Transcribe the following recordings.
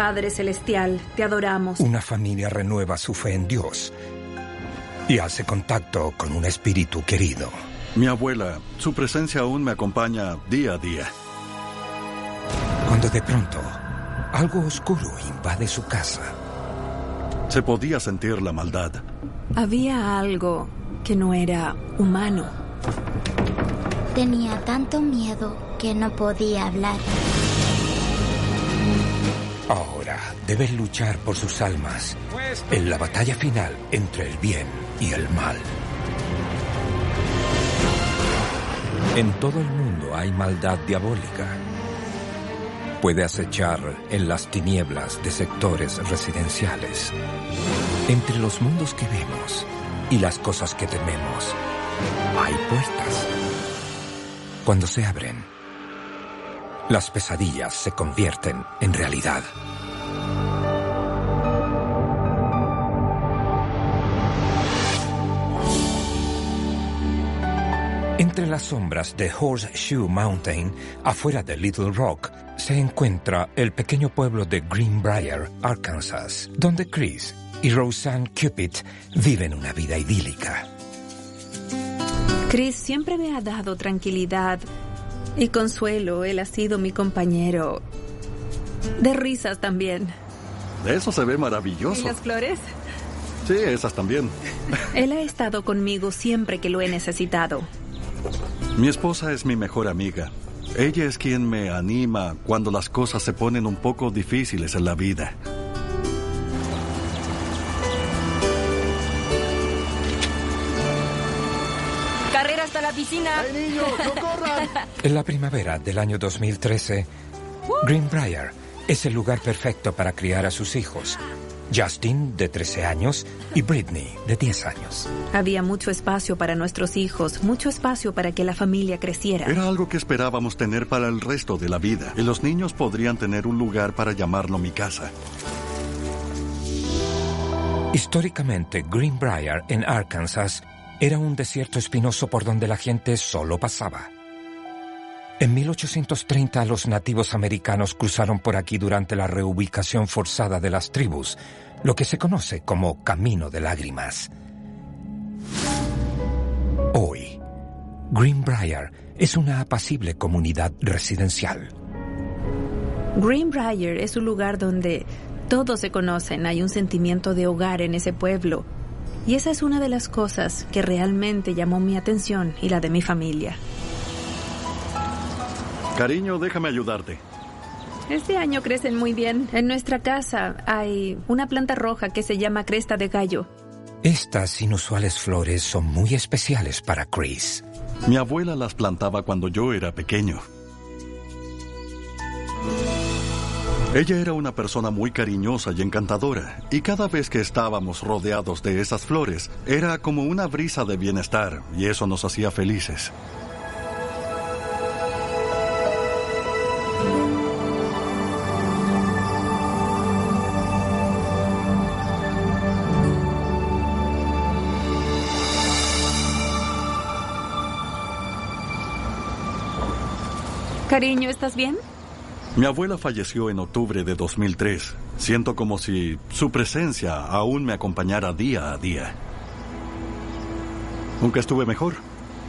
Padre Celestial, te adoramos. Una familia renueva su fe en Dios y hace contacto con un espíritu querido. Mi abuela, su presencia aún me acompaña día a día. Cuando de pronto algo oscuro invade su casa. Se podía sentir la maldad. Había algo que no era humano. Tenía tanto miedo que no podía hablar. Deben luchar por sus almas en la batalla final entre el bien y el mal. En todo el mundo hay maldad diabólica. Puede acechar en las tinieblas de sectores residenciales. Entre los mundos que vemos y las cosas que tememos, hay puertas. Cuando se abren, las pesadillas se convierten en realidad. Entre las sombras de Horseshoe Mountain, afuera de Little Rock, se encuentra el pequeño pueblo de Greenbrier, Arkansas, donde Chris y Roseanne Cupid viven una vida idílica. Chris siempre me ha dado tranquilidad y consuelo. Él ha sido mi compañero. De risas también. Eso se ve maravilloso. ¿Y las flores? Sí, esas también. Él ha estado conmigo siempre que lo he necesitado. Mi esposa es mi mejor amiga. Ella es quien me anima cuando las cosas se ponen un poco difíciles en la vida. Carrera hasta la piscina. ¡Ay, niños, no corran! En la primavera del año 2013, Greenbrier es el lugar perfecto para criar a sus hijos. Justin, de 13 años, y Britney, de 10 años. Había mucho espacio para nuestros hijos, mucho espacio para que la familia creciera. Era algo que esperábamos tener para el resto de la vida. Y los niños podrían tener un lugar para llamarlo mi casa. Históricamente, Greenbrier, en Arkansas, era un desierto espinoso por donde la gente solo pasaba. En 1830 los nativos americanos cruzaron por aquí durante la reubicación forzada de las tribus, lo que se conoce como Camino de Lágrimas. Hoy, Greenbrier es una apacible comunidad residencial. Greenbrier es un lugar donde todos se conocen, hay un sentimiento de hogar en ese pueblo. Y esa es una de las cosas que realmente llamó mi atención y la de mi familia. Cariño, déjame ayudarte. Este año crecen muy bien. En nuestra casa hay una planta roja que se llama cresta de gallo. Estas inusuales flores son muy especiales para Chris. Mi abuela las plantaba cuando yo era pequeño. Ella era una persona muy cariñosa y encantadora, y cada vez que estábamos rodeados de esas flores, era como una brisa de bienestar, y eso nos hacía felices. Cariño, ¿estás bien? Mi abuela falleció en octubre de 2003. Siento como si su presencia aún me acompañara día a día. Nunca estuve mejor.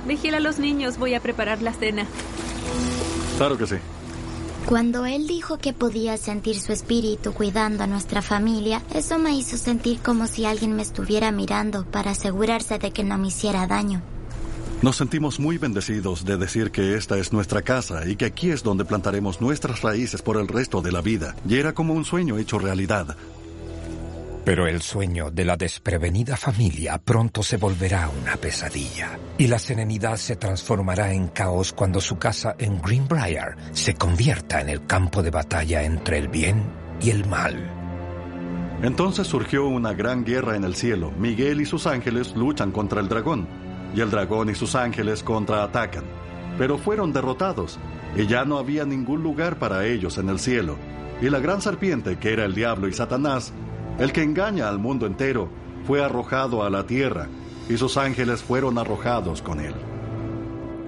Vigila a los niños, voy a preparar la cena. Claro que sí. Cuando él dijo que podía sentir su espíritu cuidando a nuestra familia, eso me hizo sentir como si alguien me estuviera mirando para asegurarse de que no me hiciera daño. Nos sentimos muy bendecidos de decir que esta es nuestra casa y que aquí es donde plantaremos nuestras raíces por el resto de la vida. Y era como un sueño hecho realidad. Pero el sueño de la desprevenida familia pronto se volverá una pesadilla. Y la serenidad se transformará en caos cuando su casa en Greenbrier se convierta en el campo de batalla entre el bien y el mal. Entonces surgió una gran guerra en el cielo. Miguel y sus ángeles luchan contra el dragón. Y el dragón y sus ángeles contraatacan. Pero fueron derrotados. Y ya no había ningún lugar para ellos en el cielo. Y la gran serpiente, que era el diablo y Satanás, el que engaña al mundo entero, fue arrojado a la tierra. Y sus ángeles fueron arrojados con él.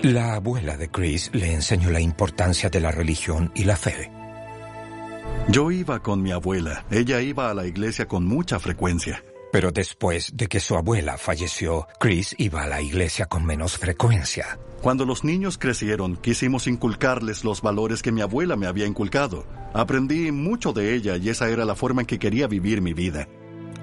La abuela de Chris le enseñó la importancia de la religión y la fe. Yo iba con mi abuela. Ella iba a la iglesia con mucha frecuencia. Pero después de que su abuela falleció, Chris iba a la iglesia con menos frecuencia. Cuando los niños crecieron, quisimos inculcarles los valores que mi abuela me había inculcado. Aprendí mucho de ella y esa era la forma en que quería vivir mi vida.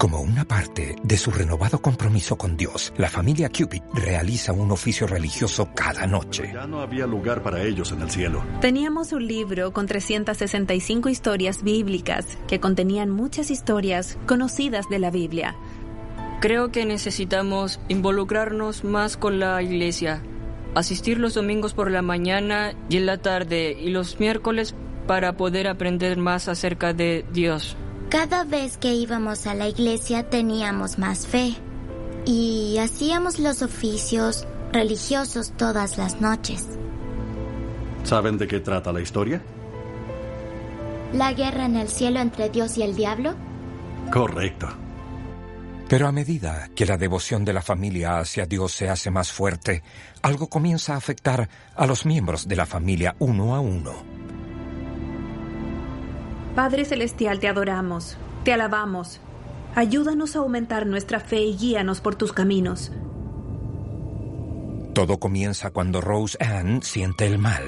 Como una parte de su renovado compromiso con Dios, la familia Cupid realiza un oficio religioso cada noche. Ya no había lugar para ellos en el cielo. Teníamos un libro con 365 historias bíblicas que contenían muchas historias conocidas de la Biblia. Creo que necesitamos involucrarnos más con la iglesia, asistir los domingos por la mañana y en la tarde y los miércoles para poder aprender más acerca de Dios. Cada vez que íbamos a la iglesia teníamos más fe y hacíamos los oficios religiosos todas las noches. ¿Saben de qué trata la historia? ¿La guerra en el cielo entre Dios y el diablo? Correcto. Pero a medida que la devoción de la familia hacia Dios se hace más fuerte, algo comienza a afectar a los miembros de la familia uno a uno. Padre Celestial, te adoramos, te alabamos. Ayúdanos a aumentar nuestra fe y guíanos por tus caminos. Todo comienza cuando Rose Ann siente el mal.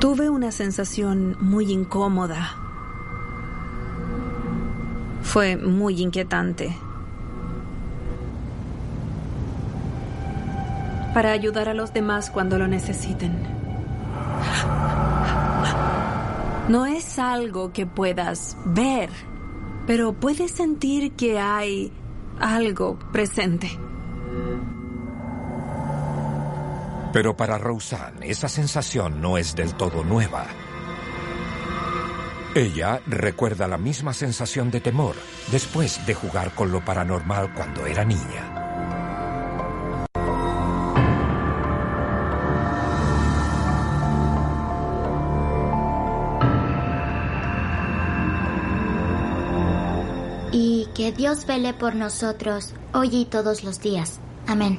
Tuve una sensación muy incómoda. Fue muy inquietante. Para ayudar a los demás cuando lo necesiten. No es algo que puedas ver, pero puedes sentir que hay algo presente. Pero para Roseanne esa sensación no es del todo nueva. Ella recuerda la misma sensación de temor después de jugar con lo paranormal cuando era niña. Que Dios vele por nosotros hoy y todos los días. Amén.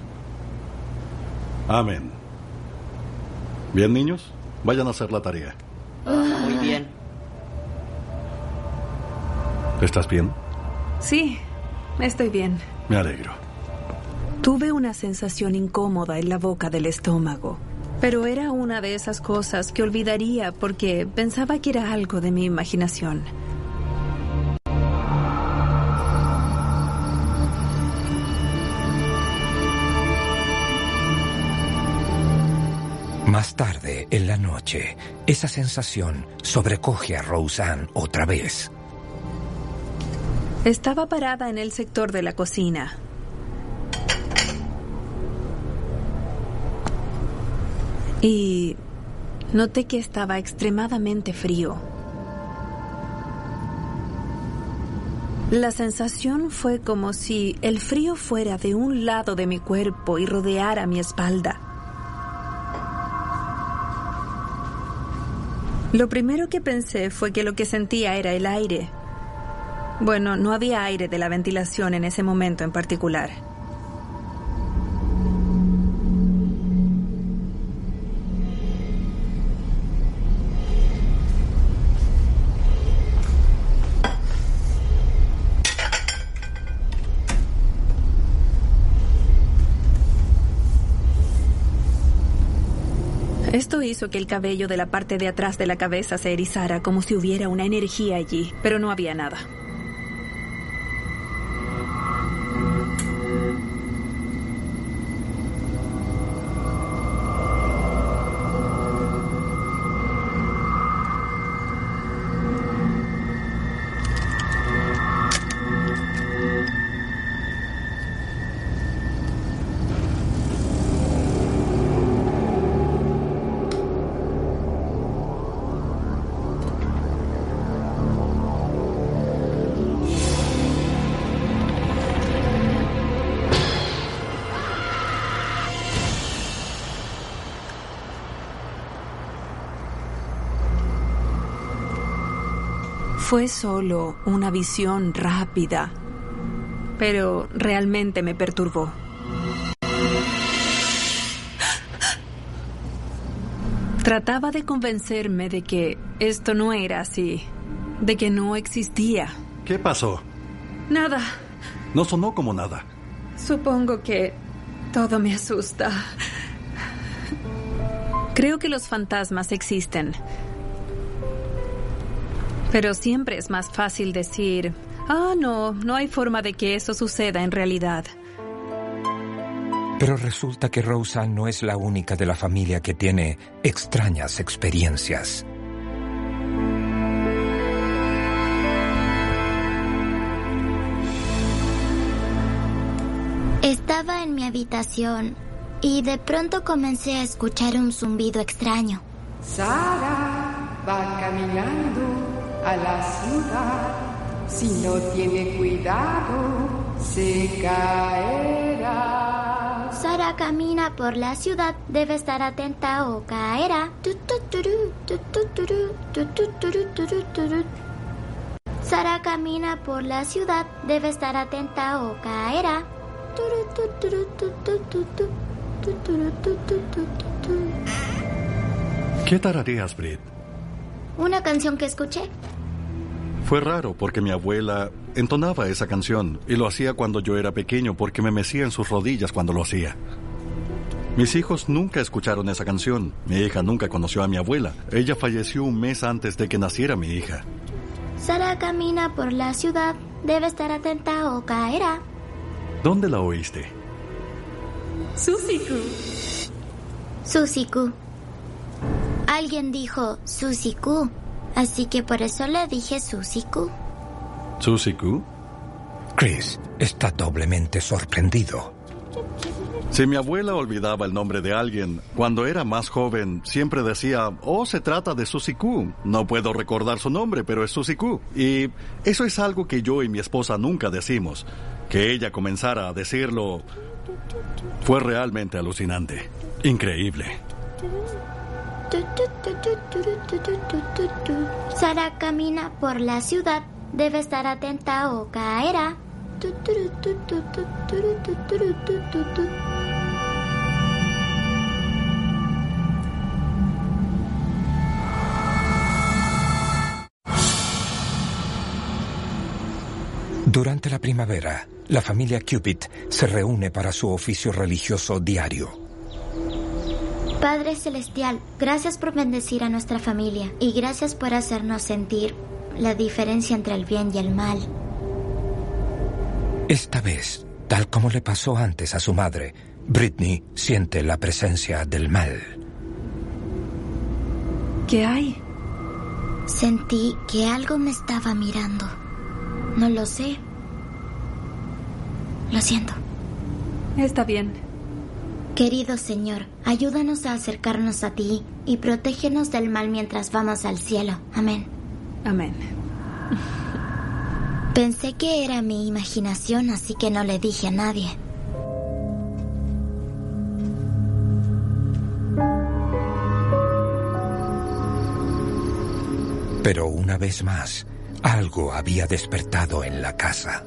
Amén. Bien, niños, vayan a hacer la tarea. Muy bien. ¿Estás bien? Sí, estoy bien. Me alegro. Tuve una sensación incómoda en la boca del estómago, pero era una de esas cosas que olvidaría porque pensaba que era algo de mi imaginación. Más tarde, en la noche, esa sensación sobrecoge a Roseanne otra vez. Estaba parada en el sector de la cocina. Y noté que estaba extremadamente frío. La sensación fue como si el frío fuera de un lado de mi cuerpo y rodeara mi espalda. Lo primero que pensé fue que lo que sentía era el aire. Bueno, no había aire de la ventilación en ese momento en particular. Hizo que el cabello de la parte de atrás de la cabeza se erizara como si hubiera una energía allí, pero no había nada. Fue solo una visión rápida, pero realmente me perturbó. Trataba de convencerme de que esto no era así, de que no existía. ¿Qué pasó? Nada. No sonó como nada. Supongo que todo me asusta. Creo que los fantasmas existen. Pero siempre es más fácil decir, ah, no, no hay forma de que eso suceda en realidad. Pero resulta que Rosa no es la única de la familia que tiene extrañas experiencias. Estaba en mi habitación y de pronto comencé a escuchar un zumbido extraño. Sara va caminando a la ciudad. Si no tiene cuidado, se caerá. Sara camina por la ciudad, debe estar atenta o caerá. Sara camina por la ciudad, debe estar atenta o caerá. ¿Qué tarareas, Brit? Una canción que escuché. Fue raro porque mi abuela entonaba esa canción y lo hacía cuando yo era pequeño porque me mecía en sus rodillas cuando lo hacía. Mis hijos nunca escucharon esa canción. Mi hija nunca conoció a mi abuela. Ella falleció un mes antes de que naciera mi hija. Sara camina por la ciudad, debe estar atenta o caerá. ¿Dónde la oíste? Susiku. Susiku. Alguien dijo Susiku, así que por eso le dije Susiku. ¿Susiku? Chris está doblemente sorprendido. Si mi abuela olvidaba el nombre de alguien, cuando era más joven, siempre decía, oh, se trata de Susiku. No puedo recordar su nombre, pero es Susiku. Y eso es algo que yo y mi esposa nunca decimos. Que ella comenzara a decirlo fue realmente alucinante. Increíble. Sara camina por la ciudad, debe estar atenta o caerá. Durante la primavera, la familia Cupid se reúne para su oficio religioso diario. Padre Celestial, gracias por bendecir a nuestra familia y gracias por hacernos sentir la diferencia entre el bien y el mal. Esta vez, tal como le pasó antes a su madre, Britney siente la presencia del mal. ¿Qué hay? Sentí que algo me estaba mirando. No lo sé. Lo siento. Está bien. Querido Señor, ayúdanos a acercarnos a ti y protégenos del mal mientras vamos al cielo. Amén. Amén. Pensé que era mi imaginación, así que no le dije a nadie. Pero una vez más, algo había despertado en la casa.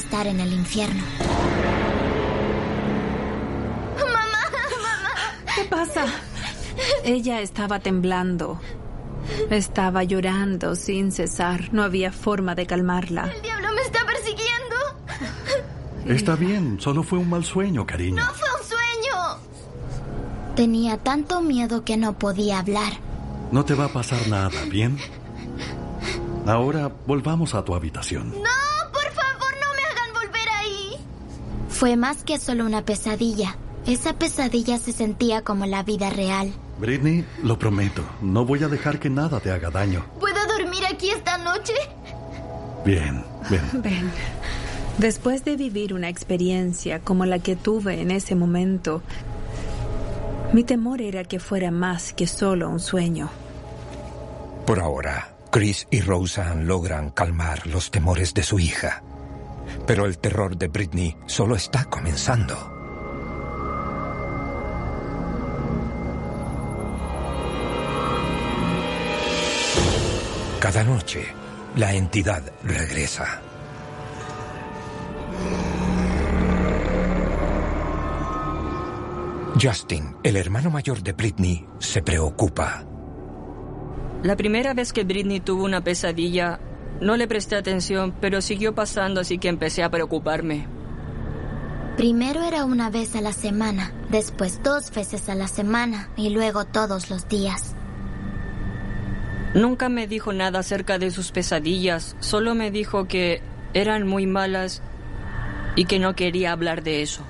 Estar en el infierno. Mamá, mamá. ¿Qué pasa? Ella estaba temblando. Estaba llorando sin cesar. No había forma de calmarla. El diablo me está persiguiendo. Está bien, solo fue un mal sueño, cariño. No fue un sueño. Tenía tanto miedo que no podía hablar. No te va a pasar nada, ¿bien? Ahora volvamos a tu habitación. No, por favor, no me hagan volver ahí. Fue más que solo una pesadilla. Esa pesadilla se sentía como la vida real. Britney, lo prometo, no voy a dejar que nada te haga daño. ¿Puedo dormir aquí esta noche? Bien, ven. Ven. Después de vivir una experiencia como la que tuve en ese momento, mi temor era que fuera más que solo un sueño. Por ahora, Chris y Roseanne logran calmar los temores de su hija. Pero el terror de Britney solo está comenzando. Cada noche, la entidad regresa. Justin, el hermano mayor de Britney, se preocupa. La primera vez que Britney tuvo una pesadilla, no le presté atención, pero siguió pasando, así que empecé a preocuparme. Primero era una vez a la semana, después dos veces a la semana y luego todos los días. Nunca me dijo nada acerca de sus pesadillas, solo me dijo que eran muy malas y que no quería hablar de eso.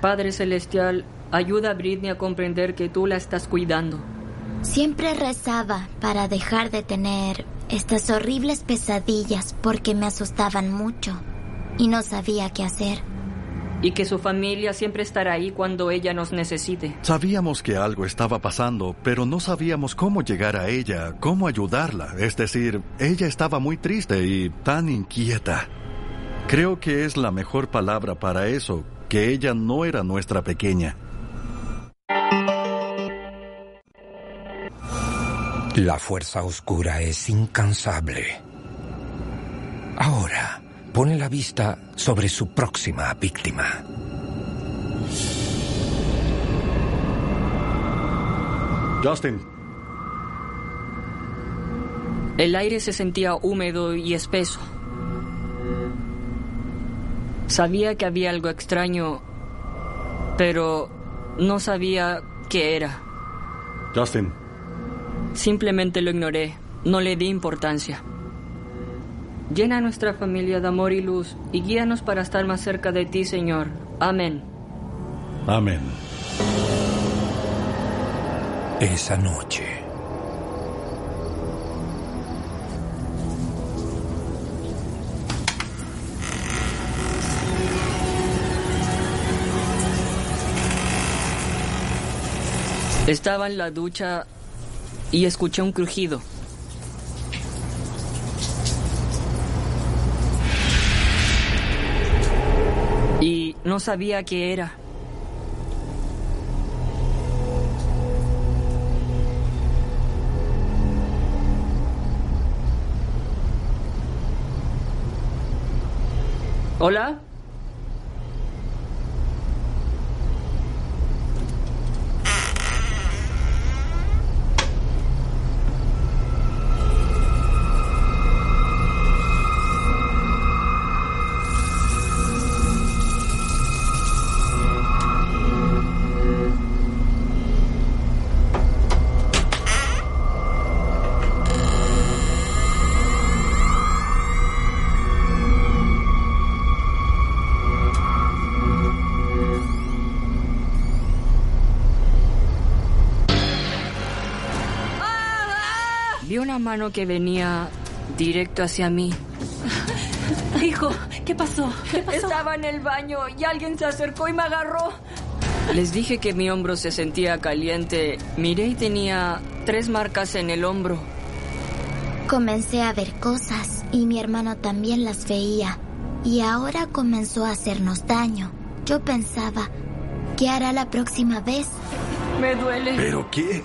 Padre Celestial, ayuda a Britney a comprender que tú la estás cuidando. Siempre rezaba para dejar de tener estas horribles pesadillas porque me asustaban mucho y no sabía qué hacer. Y que su familia siempre estará ahí cuando ella nos necesite. Sabíamos que algo estaba pasando, pero no sabíamos cómo llegar a ella, cómo ayudarla. Es decir, ella estaba muy triste y tan inquieta. Creo que es la mejor palabra para eso, que ella no era nuestra pequeña. La fuerza oscura es incansable. Ahora pone la vista sobre su próxima víctima. Justin, El aire se sentía húmedo y espeso. Sabía que había algo extraño, pero no sabía qué era. Justin, Simplemente lo ignoré, no le di importancia. Llena a nuestra familia de amor y luz y guíanos para estar más cerca de ti, Señor. Amén. amén. Esa noche. Estaba en la ducha y escuché un crujido. Y no sabía qué era. ¿Hola? Vi una mano que venía directo hacia mí. Hijo, ¿qué pasó? ¿Qué pasó? Estaba en el baño y alguien se acercó y me agarró. Les dije que mi hombro se sentía caliente. Miré y tenía tres marcas en el hombro. Comencé a ver cosas y mi hermano también las veía. Y ahora comenzó a hacernos daño. Yo pensaba, ¿qué hará la próxima vez? Me duele. ¿Pero qué?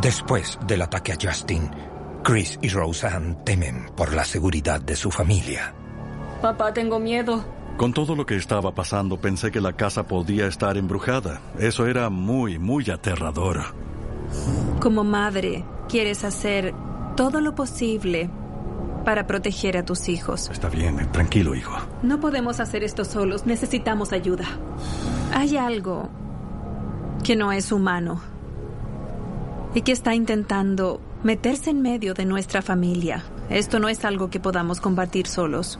Después del ataque a Justin, Chris y Roseanne temen por la seguridad de su familia. Papá, tengo miedo. Con todo lo que estaba pasando, pensé que la casa podía estar embrujada. Eso era muy, muy aterrador. Como madre, quieres hacer todo lo posible para proteger a tus hijos. Está bien, tranquilo, hijo. No podemos hacer esto solos, necesitamos ayuda. Hay algo que no es humano y que está intentando meterse en medio de nuestra familia. Esto no es algo que podamos combatir solos.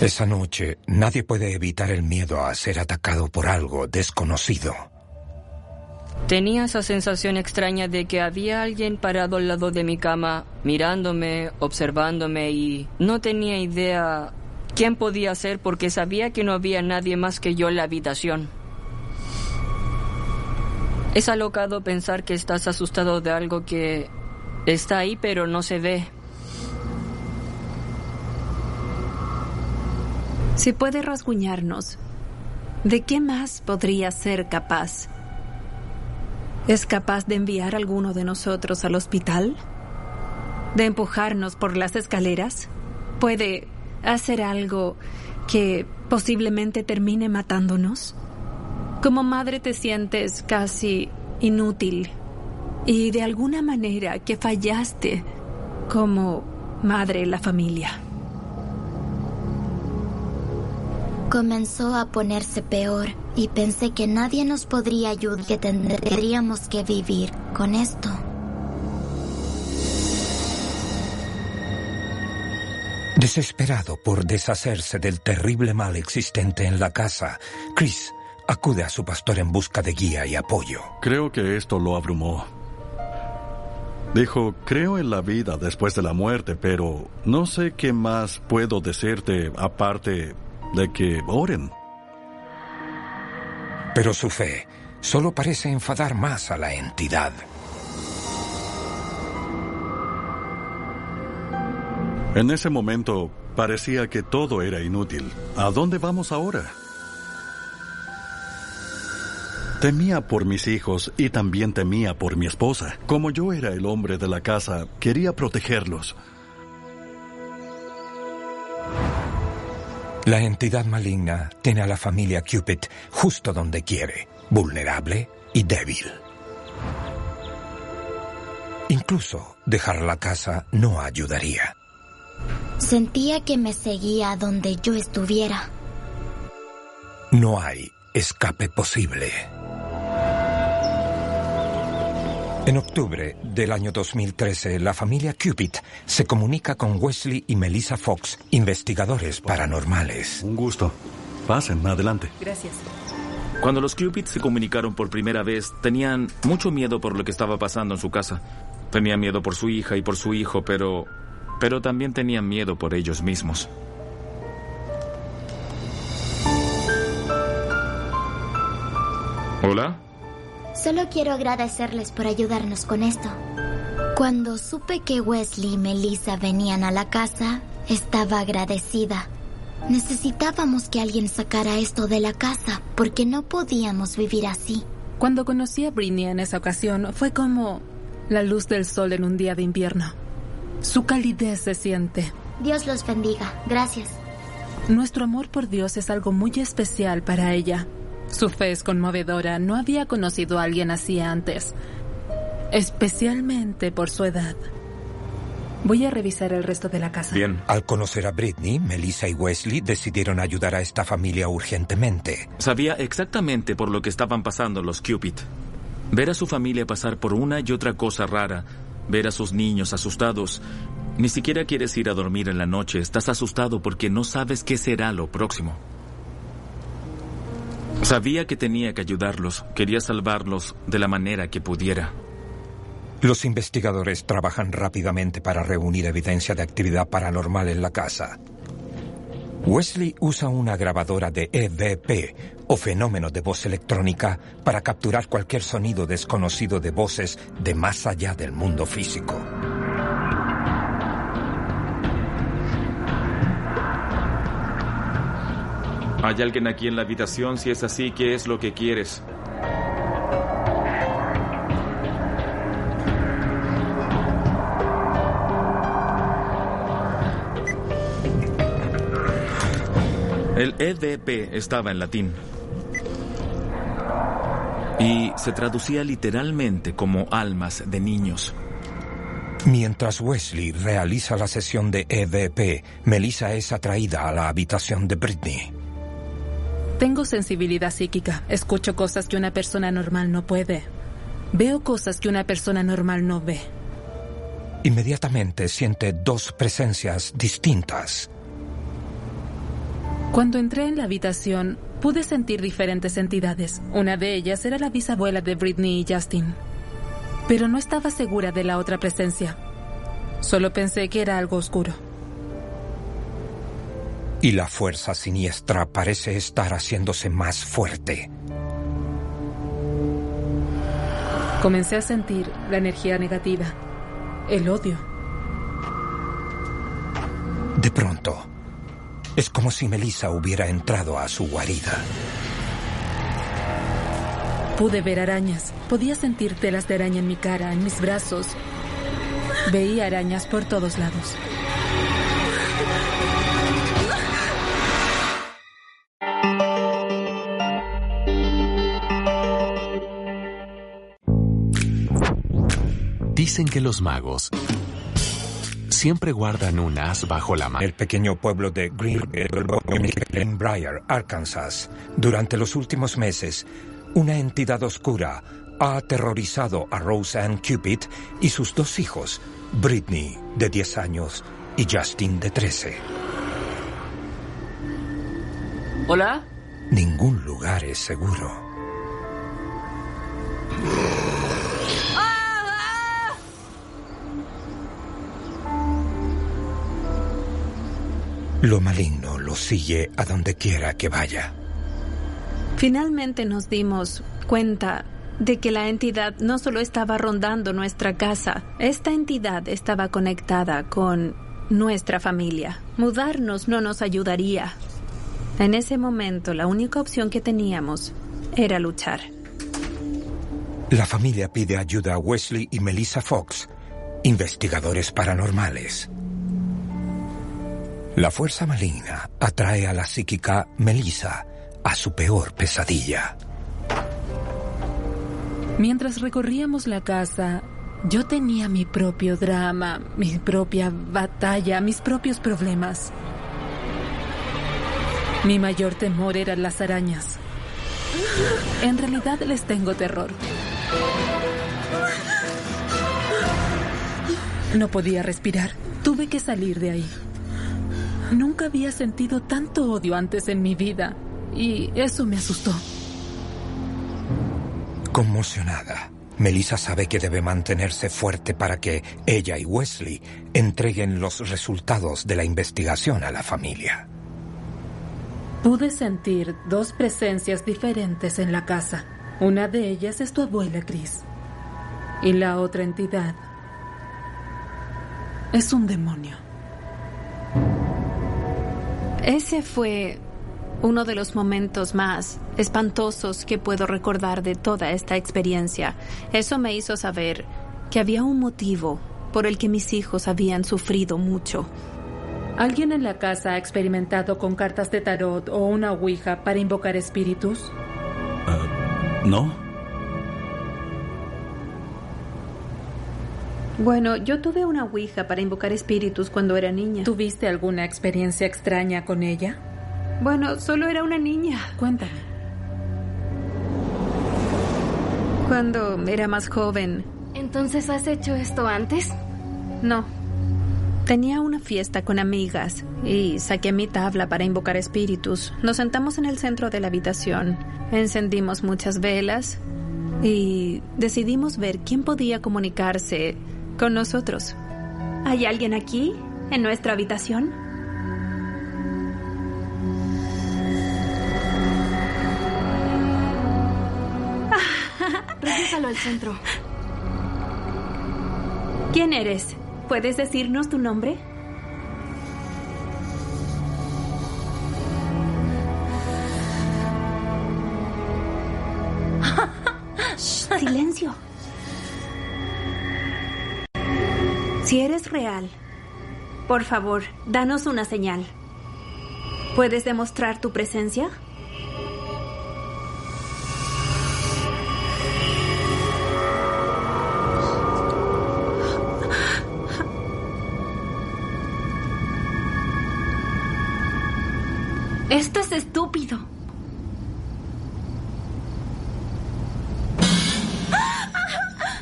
Esa noche nadie puede evitar el miedo a ser atacado por algo desconocido. Tenía esa sensación extraña de que había alguien parado al lado de mi cama, mirándome, observándome y no tenía idea quién podía ser porque sabía que no había nadie más que yo en la habitación. Es alocado pensar que estás asustado de algo que está ahí pero no se ve. Si puede rasguñarnos, ¿de qué más podría ser capaz? ¿Es capaz de enviar a alguno de nosotros al hospital? ¿De empujarnos por las escaleras? ¿Puede hacer algo que posiblemente termine matándonos? Como madre te sientes casi inútil y de alguna manera que fallaste como madre en la familia. Comenzó a ponerse peor y pensé que nadie nos podría ayudar, que tendríamos que vivir con esto. Desesperado por deshacerse del terrible mal existente en la casa, Chris acude a su pastor en busca de guía y apoyo. Creo que esto lo abrumó. Dijo, creo en la vida después de la muerte, pero no sé qué más puedo decirte aparte de que oren. Pero su fe solo parece enfadar más a la entidad. En ese momento parecía que todo era inútil. ¿A dónde vamos ahora? Temía por mis hijos y también temía por mi esposa. Como yo era el hombre de la casa, quería protegerlos. La entidad maligna tiene a la familia Cupid justo donde quiere, vulnerable y débil. Incluso dejar la casa no ayudaría. Sentía que me seguía donde yo estuviera. No hay escape posible. En octubre del año 2013, la familia Cupid se comunica con Wesley y Melissa Fox, investigadores paranormales. Un gusto. Pasen, adelante. Gracias. Cuando los Cupid se comunicaron por primera vez, tenían mucho miedo por lo que estaba pasando en su casa. Tenían miedo por su hija y por su hijo, pero pero también tenían miedo por ellos mismos. ¿Hola? Solo quiero agradecerles por ayudarnos con esto. Cuando supe que Wesley y Melissa venían a la casa, estaba agradecida. Necesitábamos que alguien sacara esto de la casa, porque no podíamos vivir así. Cuando conocí a Britney en esa ocasión, fue como la luz del sol en un día de invierno. Su calidez se siente. Dios los bendiga. Gracias. Nuestro amor por Dios es algo muy especial para ella. Su fe es conmovedora. No había conocido a alguien así antes. Especialmente por su edad. Voy a revisar el resto de la casa. Bien. Al conocer a Britney, Melissa y Wesley decidieron ayudar a esta familia urgentemente. Sabía exactamente por lo que estaban pasando los Cupid. Ver a su familia pasar por una y otra cosa rara, ver a sus niños asustados. Ni siquiera quieres ir a dormir en la noche, estás asustado porque no sabes qué será lo próximo. Sabía que tenía que ayudarlos, quería salvarlos de la manera que pudiera. Los investigadores trabajan rápidamente para reunir evidencia de actividad paranormal en la casa. Wesley usa una grabadora de EVP o fenómeno de voz electrónica para capturar cualquier sonido desconocido de voces de más allá del mundo físico. ¿Hay alguien aquí en la habitación? Si es así, ¿qué es lo que quieres? El EVP estaba en latín. y se traducía literalmente como almas de niños. Mientras Wesley realiza la sesión de EVP, Melissa es atraída a la habitación de Britney. Tengo sensibilidad psíquica. Escucho cosas que una persona normal no puede. Veo cosas que una persona normal no ve. Inmediatamente siente dos presencias distintas. Cuando entré en la habitación, pude sentir diferentes entidades. Una de ellas era la bisabuela de Britney y Justin. Pero no estaba segura de la otra presencia. Solo pensé que era algo oscuro. Y la fuerza siniestra parece estar haciéndose más fuerte. Comencé a sentir la energía negativa, el odio. De pronto, es como si Melissa hubiera entrado a su guarida. Pude ver arañas, podía sentir telas de araña en mi cara, en mis brazos. Veía arañas por todos lados. Dicen que los magos siempre guardan un as bajo la mano. El pequeño pueblo de Greenbrier, Arkansas, durante los últimos meses, una entidad oscura ha aterrorizado a Rose Ann Cupid y sus dos hijos, Britney, de 10 años, y Justin, de 13. ¿Hola? Ningún lugar es seguro. Lo maligno lo sigue a donde quiera que vaya. Finalmente nos dimos cuenta de que la entidad no solo estaba rondando nuestra casa, esta entidad estaba conectada con nuestra familia. Mudarnos no nos ayudaría. En ese momento la única opción que teníamos era luchar. La familia pide ayuda a Wesley y Melissa Fox, investigadores paranormales. La fuerza maligna atrae a la psíquica Melissa a su peor pesadilla. Mientras recorríamos la casa, yo tenía mi propio drama, mi propia batalla, mis propios problemas. Mi mayor temor eran las arañas. En realidad les tengo terror. No podía respirar. Tuve que salir de ahí. Nunca había sentido tanto odio antes en mi vida y eso me asustó. Conmocionada, Melissa sabe que debe mantenerse fuerte para que ella y Wesley entreguen los resultados de la investigación a la familia. Pude sentir dos presencias diferentes en la casa. Una de ellas es tu abuela, Chris. Y la otra entidad es un demonio. Ese fue uno de los momentos más espantosos que puedo recordar de toda esta experiencia. Eso me hizo saber que había un motivo por el que mis hijos habían sufrido mucho. ¿Alguien en la casa ha experimentado con cartas de tarot o una ouija para invocar espíritus? Uh, no. Bueno, yo tuve una ouija para invocar espíritus cuando era niña. ¿Tuviste alguna experiencia extraña con ella? Bueno, solo era una niña. Cuéntame. Cuando era más joven. ¿Entonces has hecho esto antes? No. Tenía una fiesta con amigas y saqué mi tabla para invocar espíritus. Nos sentamos en el centro de la habitación, encendimos muchas velas y decidimos ver quién podía comunicarse con nosotros. ¿Hay alguien aquí, en nuestra habitación? Regrésalo al centro. ¿Quién eres? ¿Puedes decirnos tu nombre? Shh, silencio. Si eres real, por favor, danos una señal. ¿Puedes demostrar tu presencia?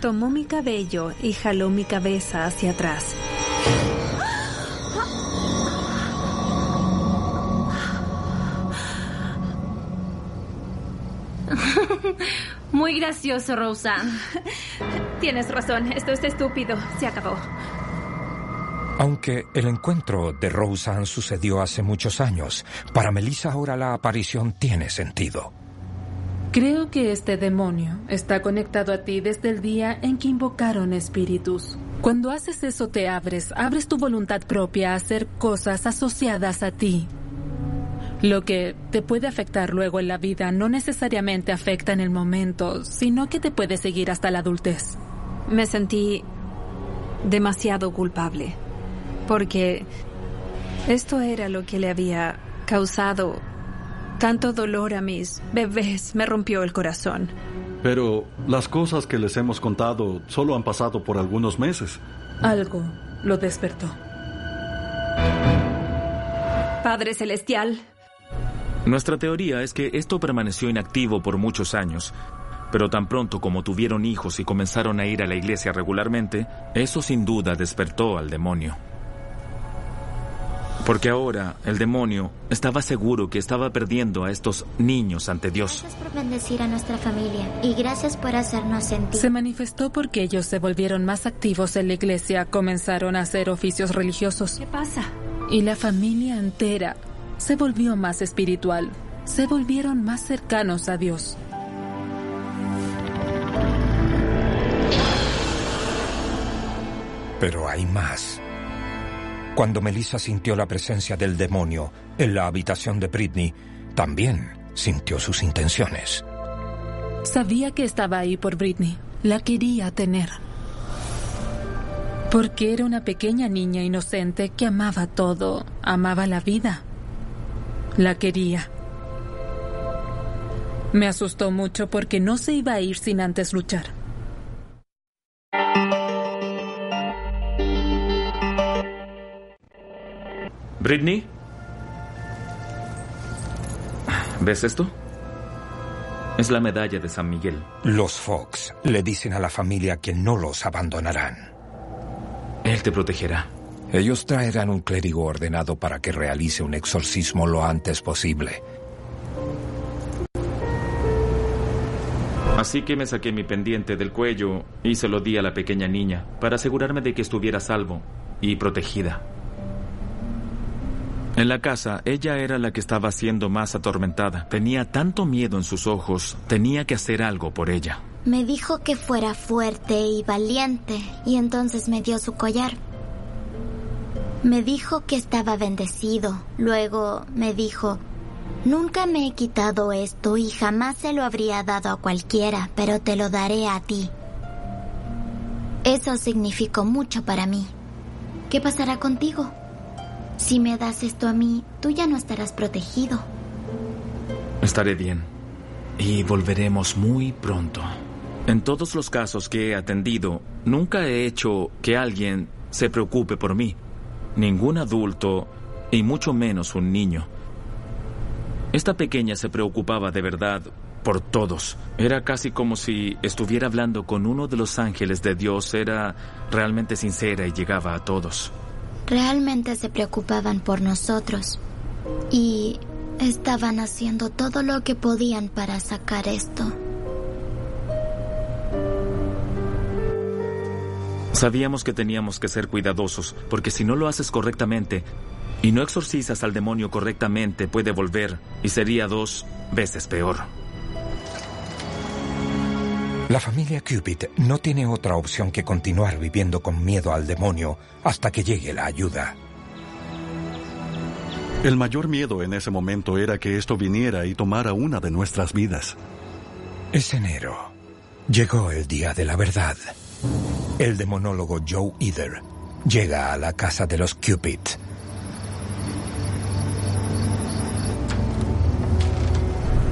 Tomó mi cabello y jaló mi cabeza hacia atrás. Muy gracioso, Roseanne. Tienes razón, esto es estúpido. Se acabó. Aunque el encuentro de Roseanne sucedió hace muchos años, para Melissa ahora la aparición tiene sentido. Creo que este demonio está conectado a ti desde el día en que invocaron espíritus. Cuando haces eso te abres, abres tu voluntad propia a hacer cosas asociadas a ti. Lo que te puede afectar luego en la vida no necesariamente afecta en el momento, sino que te puede seguir hasta la adultez. Me sentí demasiado culpable, porque esto era lo que le había causado tanto dolor a mis bebés. Me rompió el corazón. Pero las cosas que les hemos contado solo han pasado por algunos meses. Algo lo despertó. Padre Celestial, Nuestra teoría es que esto permaneció inactivo por muchos años, pero tan pronto como tuvieron hijos y comenzaron a ir a la iglesia regularmente, eso sin duda despertó al demonio. Porque ahora el demonio estaba seguro que estaba perdiendo a estos niños ante Dios. Gracias por bendecir a nuestra familia y gracias por hacernos sentir. Se manifestó porque ellos se volvieron más activos en la iglesia, comenzaron a hacer oficios religiosos. ¿qué pasa? Y la familia entera se volvió más espiritual, se volvieron más cercanos a Dios. Pero hay más. Cuando Melissa sintió la presencia del demonio en la habitación de Britney, también sintió sus intenciones. Sabía que estaba ahí por Britney, la quería tener. Porque era una pequeña niña inocente que amaba todo, amaba la vida. La quería. Me asustó mucho porque no se iba a ir sin antes luchar. Britney. ¿Ves esto? Es la medalla de San Miguel. Los Fox le dicen a la familia que no los abandonarán. Él te protegerá. Ellos traerán un clérigo ordenado para que realice un exorcismo lo antes posible. Así que me saqué mi pendiente del cuello y se lo di a la pequeña niña para asegurarme de que estuviera a salvo y protegida. En la casa, ella era la que estaba siendo más atormentada. Tenía tanto miedo en sus ojos, tenía que hacer algo por ella. Me dijo que fuera fuerte y valiente y entonces me dio su collar. Me dijo que estaba bendecido. Luego me dijo, nunca me he quitado esto y jamás se lo habría dado a cualquiera, pero te lo daré a ti. Eso significó mucho para mí. ¿Qué pasará contigo? Si me das esto a mí, tú ya no estarás protegido. Estaré bien. Y volveremos muy pronto. En todos los casos que he atendido, nunca he hecho que alguien se preocupe por mí. Ningún adulto, y mucho menos un niño. Esta pequeña se preocupaba de verdad por todos. Era casi como si estuviera hablando con uno de los ángeles de Dios. Era realmente sincera y llegaba a todos. Realmente se preocupaban por nosotros y estaban haciendo todo lo que podían para sacar esto. Sabíamos que teníamos que ser cuidadosos, porque si no lo haces correctamente y no exorcizas al demonio correctamente, puede volver y sería dos veces peor. La familia Cupid no tiene otra opción que continuar viviendo con miedo al demonio hasta que llegue la ayuda. El mayor miedo en ese momento era que esto viniera y tomara una de nuestras vidas. Es enero. Llegó el día de la verdad. El demonólogo Joe Either llega a la casa de los Cupid.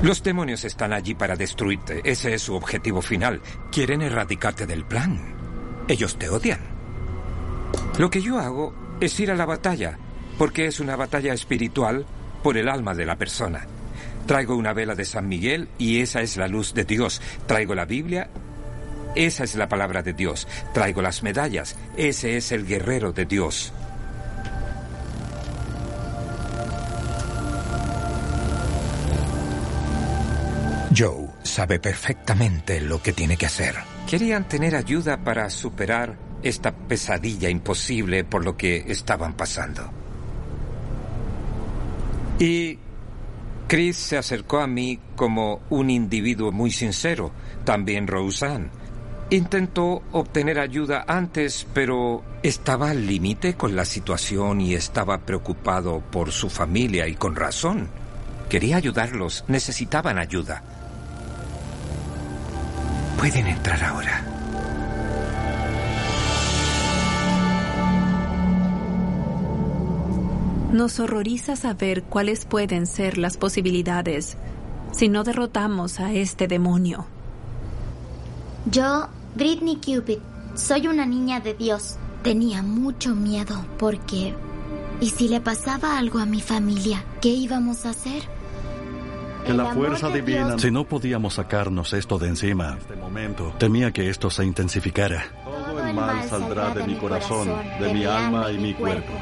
Los demonios están allí para destruirte. Ese es su objetivo final. Quieren erradicarte del plan. Ellos te odian. Lo que yo hago es ir a la batalla, porque es una batalla espiritual por el alma de la persona. Traigo una vela de San Miguel y esa es la luz de Dios. Traigo la Biblia, esa es la palabra de Dios. Traigo las medallas, ese es el guerrero de Dios. Joe sabe perfectamente lo que tiene que hacer. Querían tener ayuda para superar esta pesadilla imposible por lo que estaban pasando. Y Chris se acercó a mí como un individuo muy sincero, también Roseanne. Intentó obtener ayuda antes, pero estaba al límite con la situación y estaba preocupado por su familia y con razón. Quería ayudarlos, necesitaban ayuda. Pueden entrar ahora. Nos horroriza saber cuáles pueden ser las posibilidades si no derrotamos a este demonio. Yo, Britney Cupid, soy una niña de Dios. Tenía mucho miedo porque... ¿Y si le pasaba algo a mi familia? ¿Qué íbamos a hacer? Que la fuerza divina... Si no podíamos sacarnos esto de encima, en este momento, temía que esto se intensificara. Todo el mal saldrá de mi corazón, de mi alma y mi cuerpo.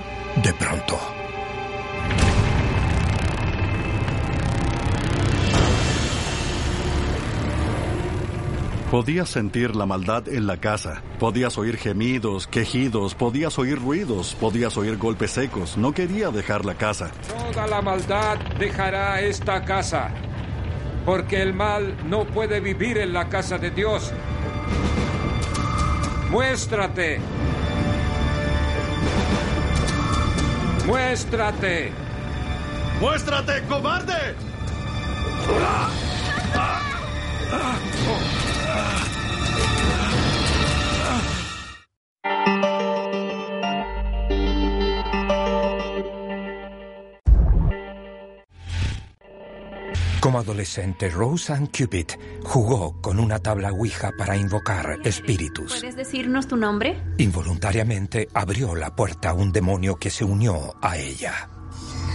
De pronto. Podías sentir la maldad en la casa. Podías oír gemidos, quejidos, podías oír ruidos, podías oír golpes secos. No quería dejar la casa. Toda la maldad dejará esta casa, porque el mal no puede vivir en la casa de Dios. Muéstrate. Muéstrate. ¡Muéstrate, cobarde! Como adolescente, Roseanne Cupid jugó con una tabla Ouija para invocar espíritus. ¿Puedes decirnos tu nombre? Involuntariamente abrió la puerta a un demonio que se unió a ella.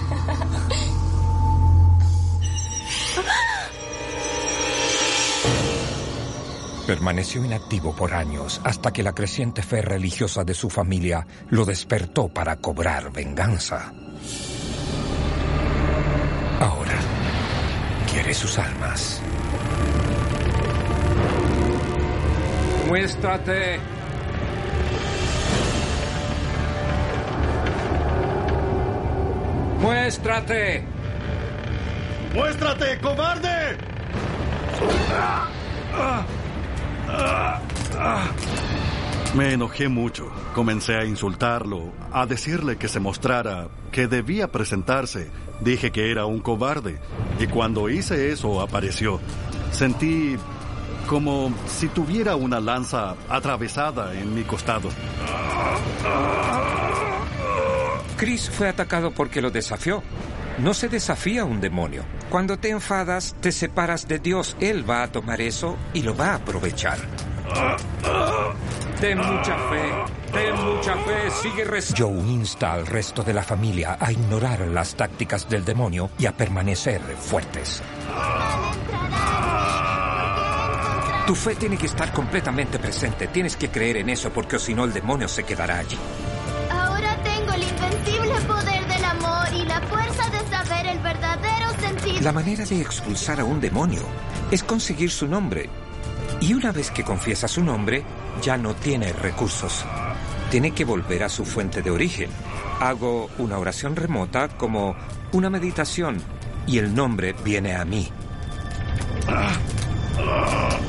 Permaneció inactivo por años hasta que la creciente fe religiosa de su familia lo despertó para cobrar venganza. Ahora quiere sus almas. Muéstrate. Muéstrate. ¡Muéstrate, cobarde! Me enojé mucho. Comencé a insultarlo, a decirle que se mostrara, que debía presentarse. Dije que era un cobarde. Y cuando hice eso apareció. Sentí como si tuviera una lanza atravesada en mi costado. Chris fue atacado porque lo desafió. No se desafía un demonio. Cuando te enfadas, te separas de Dios. Él va a tomar eso y lo va a aprovechar. Ten mucha fe, ten mucha fe, sigue rezando. Joe insta al resto de la familia a ignorar las tácticas del demonio y a permanecer fuertes. Tu fe tiene que estar completamente presente. Tienes que creer en eso porque si no el demonio se quedará allí. Ahora tengo el invencible poder y la fuerza de saber el verdadero sentido. La manera de expulsar a un demonio es conseguir su nombre. Y una vez que confiesa su nombre, ya no tiene recursos. Tiene que volver a su fuente de origen. Hago una oración remota como una meditación y el nombre viene a mí.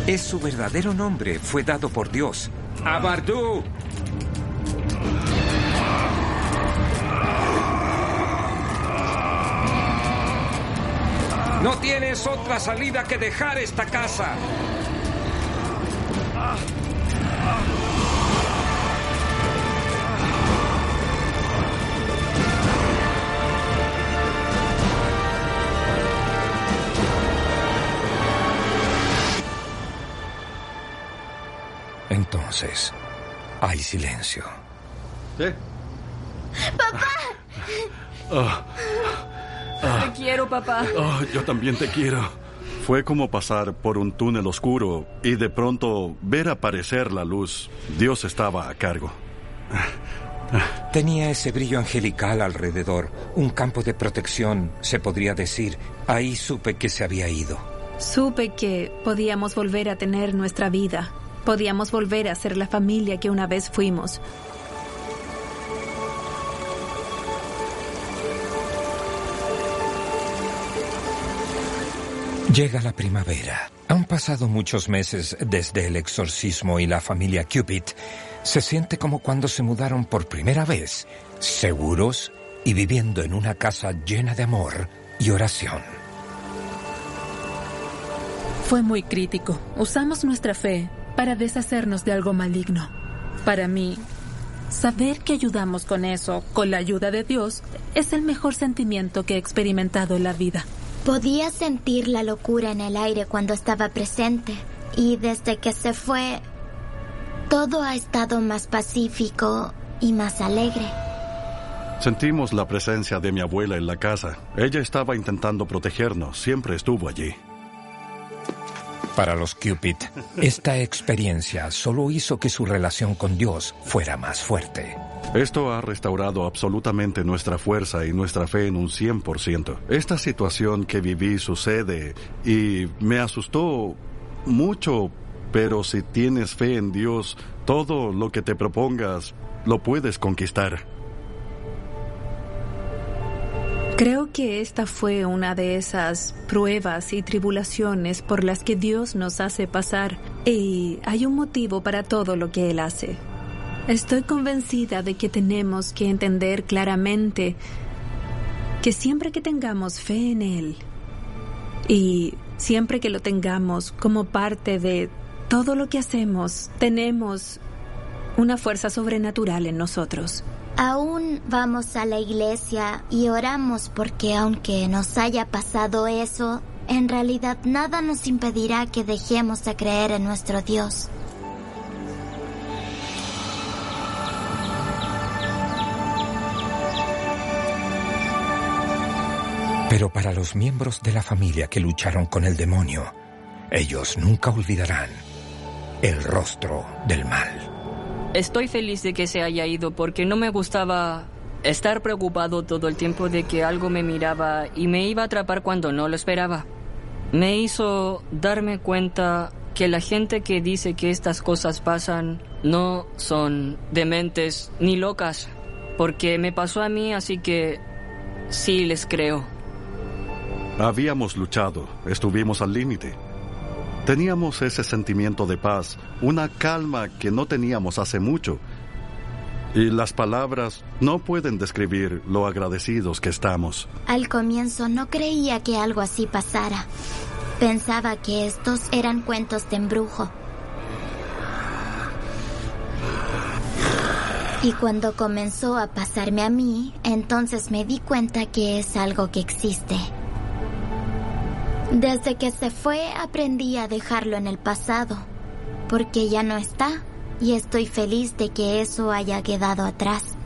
Es su verdadero nombre, fue dado por Dios. Abardú. No tienes otra salida que dejar esta casa. Entonces, hay silencio. ¿Sí? ¡Papá! Ah, te quiero, papá. Oh, yo también te quiero. Fue como pasar por un túnel oscuro y de pronto ver aparecer la luz. Dios estaba a cargo. Tenía ese brillo angelical alrededor, un campo de protección, se podría decir. Ahí supe que se había ido. Supe que podíamos volver a tener nuestra vida. Podíamos volver a ser la familia que una vez fuimos. Llega la primavera. Han pasado muchos meses desde el exorcismo y la familia Cupid se siente como cuando se mudaron por primera vez, seguros y viviendo en una casa llena de amor y oración. Fue muy crítico. Usamos nuestra fe para deshacernos de algo maligno. Para mí, saber que ayudamos con eso, con la ayuda de Dios, es el mejor sentimiento que he experimentado en la vida. Podía sentir la locura en el aire cuando estaba presente y desde que se fue, todo ha estado más pacífico y más alegre. Sentimos la presencia de mi abuela en la casa. Ella estaba intentando protegernos, siempre estuvo allí. Para los Cupid, esta experiencia solo hizo que su relación con Dios fuera más fuerte. Esto ha restaurado absolutamente nuestra fuerza y nuestra fe en un 100%. Esta situación que viví sucede y me asustó mucho, pero si tienes fe en Dios, todo lo que te propongas lo puedes conquistar. Creo que esta fue una de esas pruebas y tribulaciones por las que Dios nos hace pasar y hay un motivo para todo lo que Él hace. Estoy convencida de que tenemos que entender claramente que siempre que tengamos fe en Él y siempre que lo tengamos como parte de todo lo que hacemos, tenemos una fuerza sobrenatural en nosotros. Aún vamos a la iglesia y oramos porque aunque nos haya pasado eso, en realidad nada nos impedirá que dejemos de creer en nuestro Dios. Pero para los miembros de la familia que lucharon con el demonio, ellos nunca olvidarán el rostro del mal. Estoy feliz de que se haya ido porque no me gustaba estar preocupado todo el tiempo de que algo me miraba y me iba a atrapar cuando no lo esperaba. Me hizo darme cuenta que la gente que dice que estas cosas pasan no son dementes ni locas, porque me pasó a mí, así que sí les creo. Habíamos luchado, estuvimos al límite. Teníamos ese sentimiento de paz, una calma que no teníamos hace mucho. Y las palabras no pueden describir lo agradecidos que estamos. Al comienzo no creía que algo así pasara. Pensaba que estos eran cuentos de embrujo. Y cuando comenzó a pasarme a mí, entonces me di cuenta que es algo que existe. Desde que se fue aprendí a dejarlo en el pasado, porque ya no está y estoy feliz de que eso haya quedado atrás.